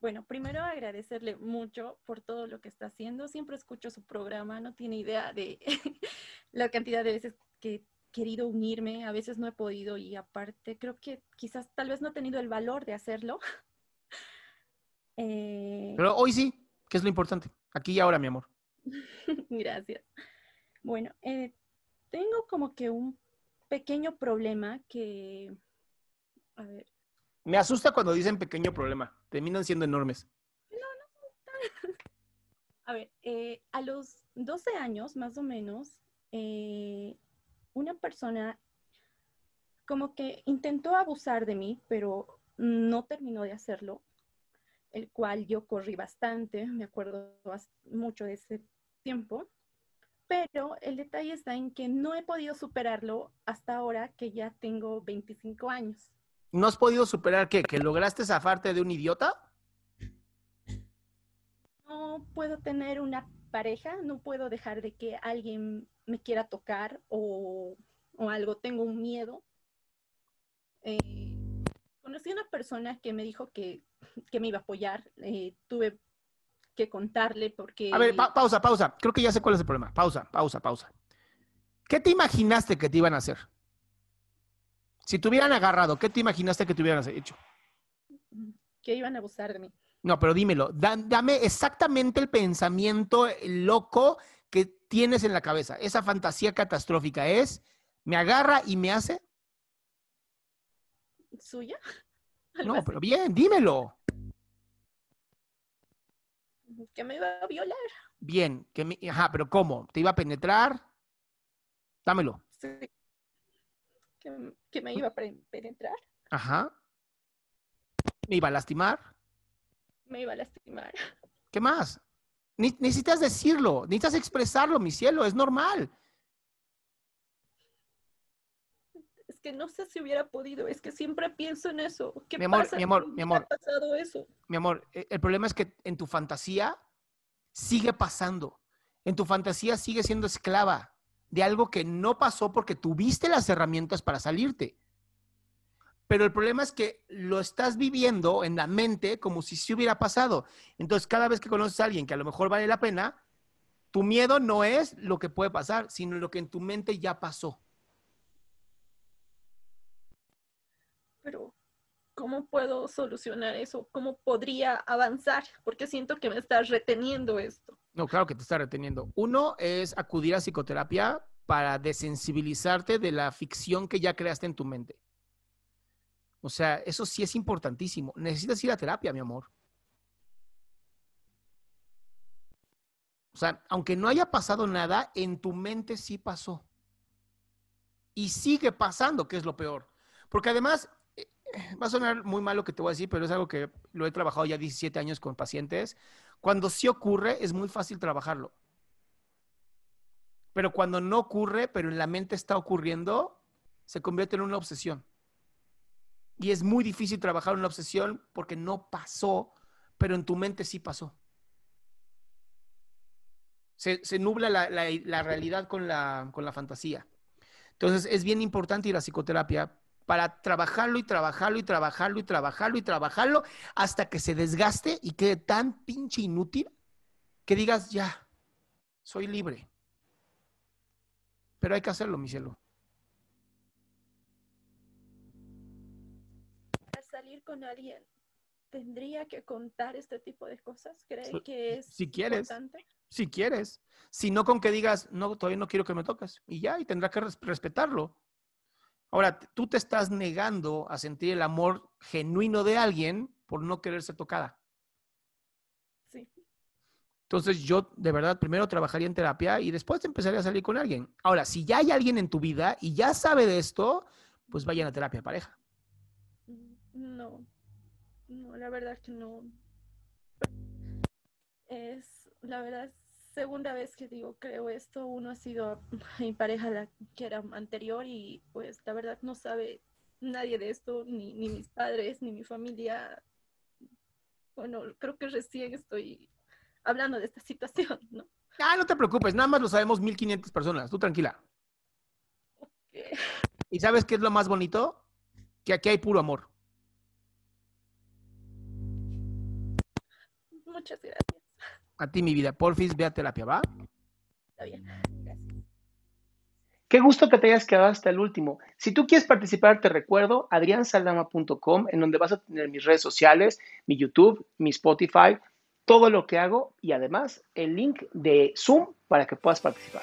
bueno, primero agradecerle mucho por todo lo que está haciendo. Siempre escucho su programa, no tiene idea de la cantidad de veces que he querido unirme, a veces no he podido y aparte creo que quizás tal vez no he tenido el valor de hacerlo. Eh, Pero hoy sí, que es lo importante. Aquí y ahora, mi amor. Gracias. Bueno, eh, tengo como que un pequeño problema que, a ver, Me asusta cuando dicen pequeño problema. Terminan siendo enormes. A ver, eh, a los 12 años más o menos, eh, una persona como que intentó abusar de mí, pero no terminó de hacerlo, el cual yo corrí bastante, me acuerdo mucho de ese tiempo, pero el detalle está en que no he podido superarlo hasta ahora que ya tengo 25 años. ¿No has podido superar qué? ¿Que lograste zafarte de un idiota? no puedo tener una pareja, no puedo dejar de que alguien me quiera tocar o, o algo, tengo un miedo. Eh, conocí a una persona que me dijo que, que me iba a apoyar, eh, tuve que contarle porque... A ver, pa- pausa, pausa. Creo que ya sé cuál es el problema. Pausa, pausa, pausa. ¿Qué te imaginaste que te iban a hacer? Si te hubieran agarrado, ¿qué te imaginaste que te hubieran hecho? que iban a abusar de mí. No, pero dímelo. Da- dame exactamente el pensamiento loco que tienes en la cabeza. Esa fantasía catastrófica es, me agarra y me hace. ¿Suya? No, así, pero bien, dímelo. Que me iba a violar. Bien, que me- ajá, pero ¿cómo? ¿Te iba a penetrar? Dámelo. sí. Que, que me iba a penetrar, Ajá. ¿Me iba a lastimar? me iba a lastimar. ¿Qué más? Ni- necesitas decirlo, necesitas expresarlo, mi cielo, es normal. Es que no sé si hubiera podido, es que siempre pienso en eso. ¿Qué Mi amor, pasa mi amor, mi amor. pasado eso? Mi amor, e- el problema es que en tu fantasía sigue pasando. En tu fantasía sigue siendo esclava de algo que no pasó porque tuviste las herramientas para salirte. Pero el problema es que lo estás viviendo en la mente como si sí hubiera pasado. Entonces, cada vez que conoces a alguien que a lo mejor vale la pena, tu miedo no es lo que puede pasar, sino lo que en tu mente ya pasó. Pero, ¿cómo puedo solucionar eso? ¿Cómo podría avanzar? Porque siento que me está reteniendo esto. No, claro que te está reteniendo. Uno es acudir a psicoterapia para desensibilizarte de la ficción que ya creaste en tu mente. O sea, eso sí es importantísimo. Necesitas ir a terapia, mi amor. O sea, aunque no haya pasado nada, en tu mente sí pasó. Y sigue pasando, que es lo peor. Porque además, eh, va a sonar muy mal lo que te voy a decir, pero es algo que lo he trabajado ya 17 años con pacientes. Cuando sí ocurre, es muy fácil trabajarlo. Pero cuando no ocurre, pero en la mente está ocurriendo, se convierte en una obsesión. Y es muy difícil trabajar una obsesión porque no pasó, pero en tu mente sí pasó. Se, nubla la, realidad con la, con la fantasía. Entonces es bien importante ir a psicoterapia para trabajarlo y trabajarlo y trabajarlo y trabajarlo y trabajarlo hasta que se desgaste y quede tan pinche inútil que digas, ya, soy libre. Pero hay que hacerlo, mi cielo. Para salir con alguien, ¿tendría que contar este tipo de cosas? ¿Crees que es si quieres, importante? Si quieres. Si no, con que digas, no, todavía no quiero que me toques. Y ya, y tendrá que respetarlo. Ahora, tú te estás negando a sentir el amor genuino de alguien por no querer ser tocada. Sí. Entonces yo de verdad primero trabajaría en terapia y después empezaría a salir con alguien. Ahora, si ya hay alguien en tu vida y ya sabe de esto, pues vayan a terapia pareja. No, no, la verdad que no. Es, la verdad, segunda vez que digo, creo esto, uno ha sido mi pareja la que era anterior y pues la verdad no sabe nadie de esto, ni, ni mis padres, ni mi familia. Bueno, creo que recién estoy hablando de esta situación, ¿no? Ah, no te preocupes, nada más lo sabemos 1500 personas, tú tranquila. ¿Y sabes qué es lo más bonito? Que aquí hay puro amor. Muchas gracias. A ti, mi vida. Porfis, ve a terapia, ¿va? Está bien. Gracias. Qué gusto que te hayas quedado hasta el último. Si tú quieres participar, te recuerdo adriansaldama.com, en donde vas a tener mis redes sociales, mi YouTube, mi Spotify, todo lo que hago y además el link de Zoom para que puedas participar.